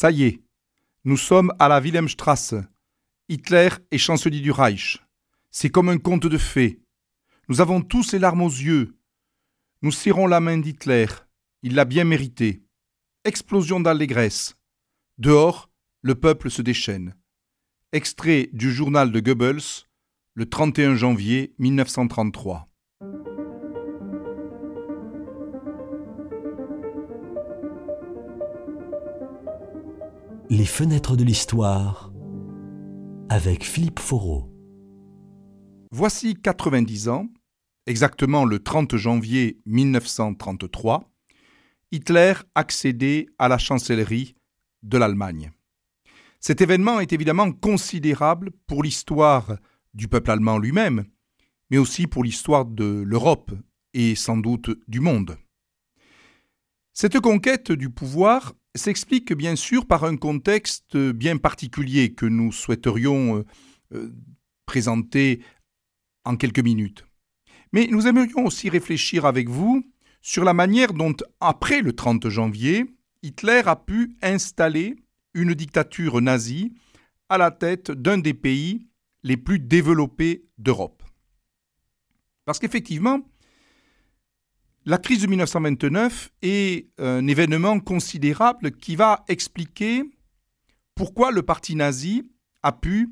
Ça y est, nous sommes à la Wilhelmstrasse. Hitler est chancelier du Reich. C'est comme un conte de fées. Nous avons tous les larmes aux yeux. Nous serrons la main d'Hitler. Il l'a bien mérité. Explosion d'allégresse. Dehors, le peuple se déchaîne. Extrait du journal de Goebbels, le 31 janvier 1933. Les fenêtres de l'histoire avec Philippe Foreau. Voici 90 ans, exactement le 30 janvier 1933, Hitler accédait à la chancellerie de l'Allemagne. Cet événement est évidemment considérable pour l'histoire du peuple allemand lui-même, mais aussi pour l'histoire de l'Europe et sans doute du monde. Cette conquête du pouvoir s'explique bien sûr par un contexte bien particulier que nous souhaiterions euh, euh, présenter en quelques minutes. Mais nous aimerions aussi réfléchir avec vous sur la manière dont, après le 30 janvier, Hitler a pu installer une dictature nazie à la tête d'un des pays les plus développés d'Europe. Parce qu'effectivement, la crise de 1929 est un événement considérable qui va expliquer pourquoi le parti nazi a pu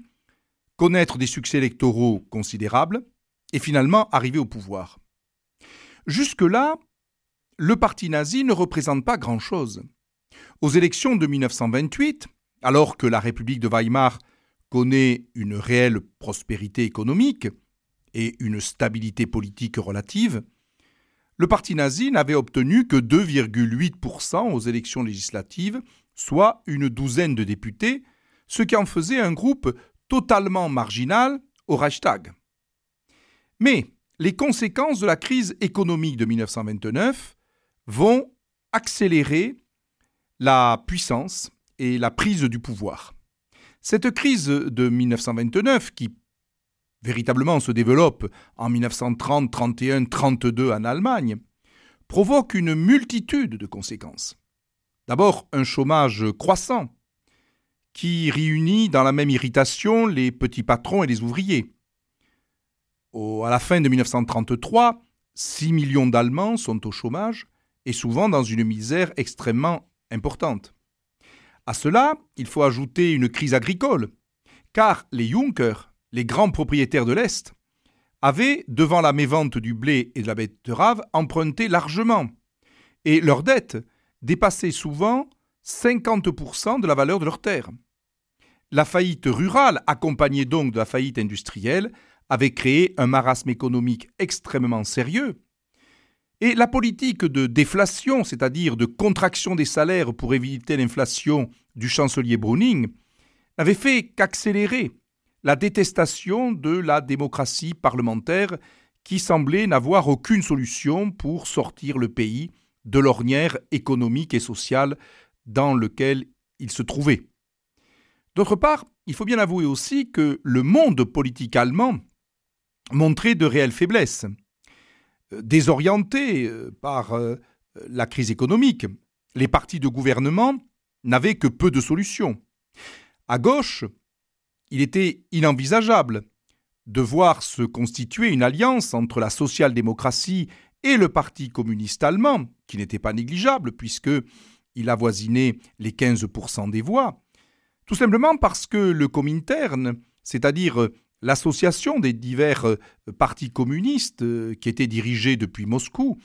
connaître des succès électoraux considérables et finalement arriver au pouvoir. Jusque-là, le parti nazi ne représente pas grand-chose. Aux élections de 1928, alors que la République de Weimar connaît une réelle prospérité économique et une stabilité politique relative, le parti nazi n'avait obtenu que 2,8% aux élections législatives, soit une douzaine de députés, ce qui en faisait un groupe totalement marginal au Reichstag. Mais les conséquences de la crise économique de 1929 vont accélérer la puissance et la prise du pouvoir. Cette crise de 1929, qui véritablement se développe en 1930, 31, 32 en Allemagne, provoque une multitude de conséquences. D'abord, un chômage croissant, qui réunit dans la même irritation les petits patrons et les ouvriers. à la fin de 1933, 6 millions d'Allemands sont au chômage et souvent dans une misère extrêmement importante. À cela, il faut ajouter une crise agricole, car les Junkers, les grands propriétaires de l'Est, avaient, devant la mévente du blé et de la betterave, emprunté largement, et leurs dettes dépassaient souvent 50% de la valeur de leurs terres. La faillite rurale, accompagnée donc de la faillite industrielle, avait créé un marasme économique extrêmement sérieux, et la politique de déflation, c'est-à-dire de contraction des salaires pour éviter l'inflation du chancelier Browning, n'avait fait qu'accélérer la détestation de la démocratie parlementaire qui semblait n'avoir aucune solution pour sortir le pays de l'ornière économique et sociale dans lequel il se trouvait. D'autre part, il faut bien avouer aussi que le monde politique allemand montrait de réelles faiblesses. Désorienté euh, par euh, la crise économique, les partis de gouvernement n'avaient que peu de solutions. À gauche, il était inenvisageable de voir se constituer une alliance entre la social-démocratie et le Parti communiste allemand, qui n'était pas négligeable puisque il avoisinait les 15% des voix, tout simplement parce que le Comintern, c'est-à-dire l'association des divers euh, partis communistes euh, qui étaient dirigés depuis Moscou,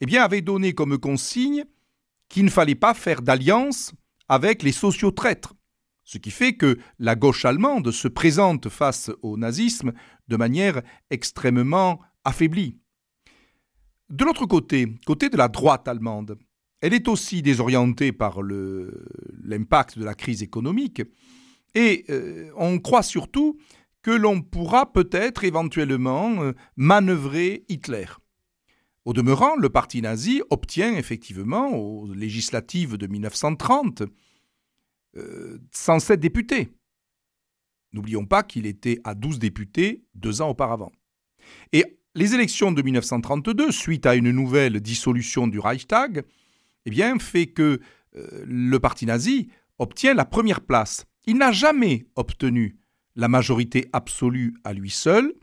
eh avait donné comme consigne qu'il ne fallait pas faire d'alliance avec les sociotraîtres, ce qui fait que la gauche allemande se présente face au nazisme de manière extrêmement affaiblie. De l'autre côté, côté de la droite allemande, elle est aussi désorientée par l'impact de la crise économique et euh, on croit surtout que l'on pourra peut-être éventuellement euh, manœuvrer Hitler. Au demeurant, le parti nazi obtient effectivement aux législatives de 1930 107 euh, députés. N'oublions pas qu'il était à 12 députés deux ans auparavant. Et les élections de 1932, suite à une nouvelle dissolution du Reichstag, eh bien, fait que euh, le parti nazi obtient la première place. Il n'a jamais obtenu la majorité absolue à lui seul,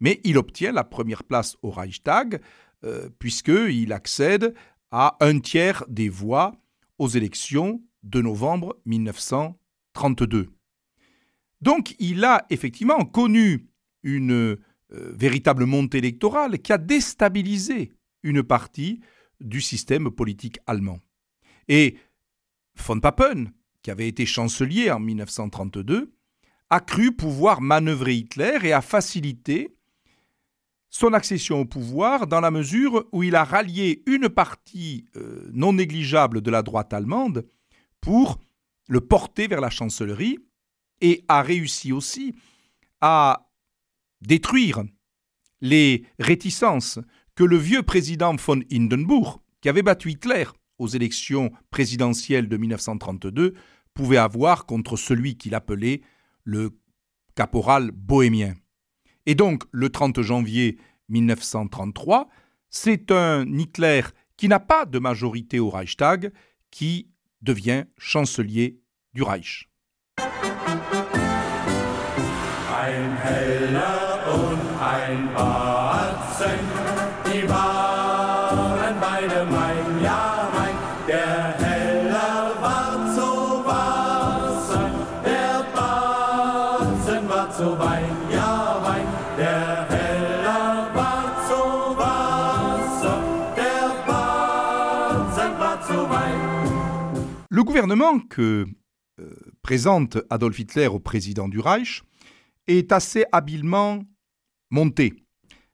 mais il obtient la première place au Reichstag, euh, puisqu'il accède à un tiers des voix aux élections de novembre 1932. Donc il a effectivement connu une euh, véritable montée électorale qui a déstabilisé une partie du système politique allemand. Et von Papen, qui avait été chancelier en 1932, a cru pouvoir manœuvrer Hitler et a facilité son accession au pouvoir dans la mesure où il a rallié une partie euh, non négligeable de la droite allemande pour le porter vers la chancellerie et a réussi aussi à détruire les réticences que le vieux président von Hindenburg, qui avait battu Hitler aux élections présidentielles de 1932, pouvait avoir contre celui qu'il appelait le caporal bohémien. Et donc, le 30 janvier 1933, c'est un Hitler qui n'a pas de majorité au Reichstag qui devient chancelier du Reich. Gouvernement que euh, présente Adolf Hitler au président du Reich est assez habilement monté.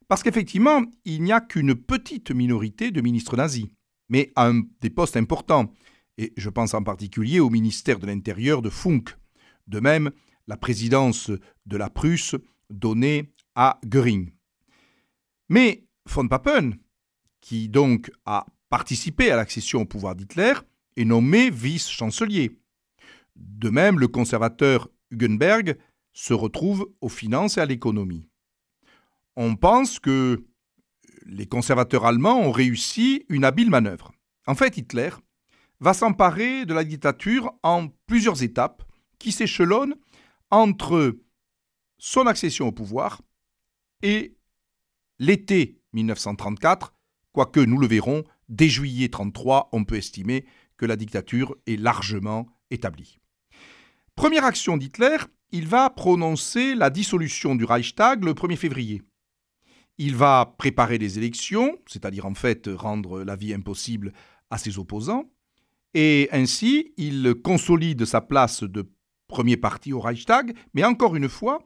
Parce qu'effectivement, il n'y a qu'une petite minorité de ministres nazis, mais à des postes importants. Et je pense en particulier au ministère de l'Intérieur de Funk. De même, la présidence de la Prusse donnée à Göring. Mais von Papen, qui donc a participé à l'accession au pouvoir d'Hitler, est nommé vice-chancelier. De même, le conservateur Hugenberg se retrouve aux finances et à l'économie. On pense que les conservateurs allemands ont réussi une habile manœuvre. En fait, Hitler va s'emparer de la dictature en plusieurs étapes qui s'échelonnent entre son accession au pouvoir et l'été 1934, quoique nous le verrons, dès juillet 1933, on peut estimer que la dictature est largement établie. Première action d'Hitler, il va prononcer la dissolution du Reichstag le 1er février. Il va préparer les élections, c'est-à-dire en fait rendre la vie impossible à ses opposants, et ainsi il consolide sa place de premier parti au Reichstag, mais encore une fois,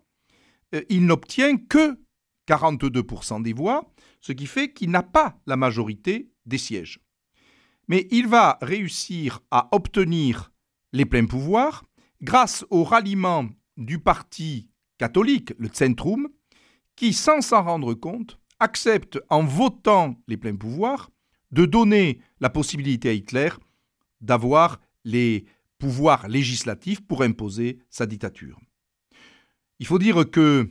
euh, il n'obtient que 42% des voix, ce qui fait qu'il n'a pas la majorité des sièges mais il va réussir à obtenir les pleins pouvoirs grâce au ralliement du parti catholique, le Zentrum, qui, sans s'en rendre compte, accepte, en votant les pleins pouvoirs, de donner la possibilité à Hitler d'avoir les pouvoirs législatifs pour imposer sa dictature. Il faut dire que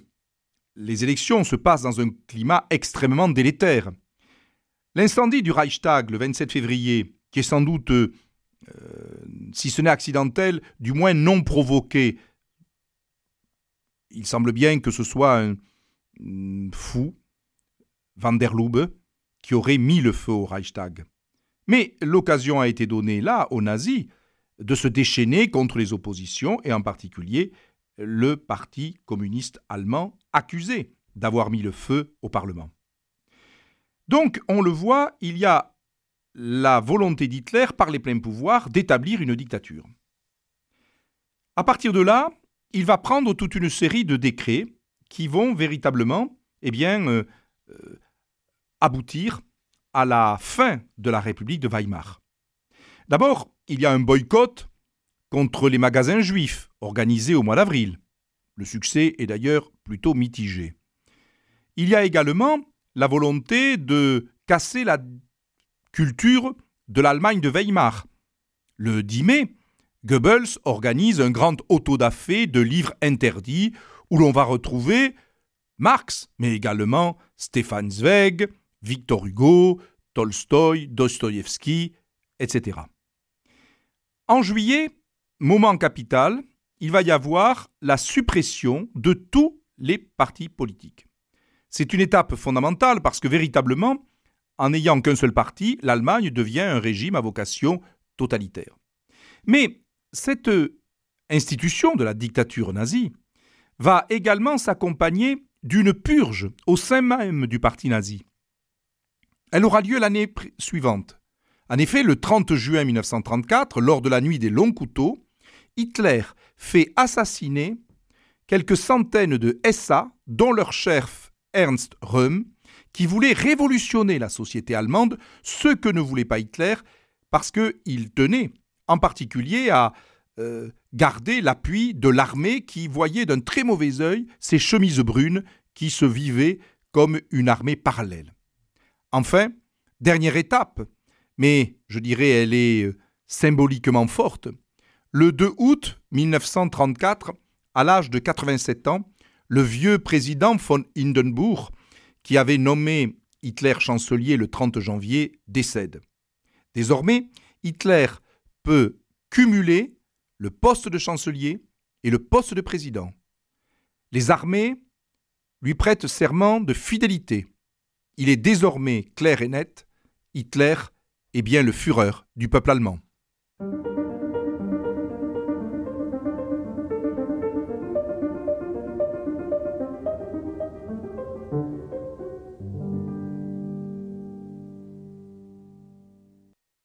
les élections se passent dans un climat extrêmement délétère. L'incendie du Reichstag le 27 février, qui est sans doute, euh, si ce n'est accidentel, du moins non provoqué, il semble bien que ce soit un, fou, Van der Lubbe, qui aurait mis le feu au Reichstag. Mais l'occasion a été donnée là, aux nazis, de se déchaîner contre les oppositions, et en particulier le Parti communiste allemand, accusé d'avoir mis le feu au Parlement. Donc, on le voit, il y a la volonté d'Hitler, par les pleins pouvoirs, d'établir une dictature. À partir de là, il va prendre toute une série de décrets qui vont véritablement eh bien, euh, euh, aboutir à la fin de la République de Weimar. D'abord, il y a un boycott contre les magasins juifs organisé au mois d'avril. Le succès est d'ailleurs plutôt mitigé. Il y a également la volonté de casser la culture de l'Allemagne de Weimar. Le 10 mai, Goebbels organise un grand autodafé de livres interdits où l'on va retrouver Marx, mais également Stefan Zweig, Victor Hugo, Tolstoï, Dostoïevski, etc. En juillet, moment capital, il va y avoir la suppression de tous les partis politiques. C'est une étape fondamentale parce que véritablement, en n'ayant qu'un seul parti, l'Allemagne devient un régime à vocation totalitaire. Mais cette institution de la dictature nazie va également s'accompagner d'une purge au sein même du parti nazi. Elle aura lieu l'année suivante. En effet, le 30 juin 1934, lors de la nuit des longs couteaux, Hitler fait assassiner quelques centaines de SA, dont leur chef Ernst Röhm, qui voulait révolutionner la société allemande, ce que ne voulait pas Hitler, parce qu'il tenait en particulier à euh, garder l'appui de l'armée qui voyait d'un très mauvais œil ces chemises brunes qui se vivaient comme une armée parallèle. Enfin, dernière étape, mais je dirais elle est euh, symboliquement forte, le 2 août 1934, à l'âge de 87 ans, le vieux président von Hindenburg, qui avait nommé Hitler chancelier le 30 janvier, décède. Désormais, Hitler peut cumuler le poste de chancelier et le poste de président. Les armées lui prêtent serment de fidélité. Il est désormais clair et net, Hitler est bien le Führer du peuple allemand.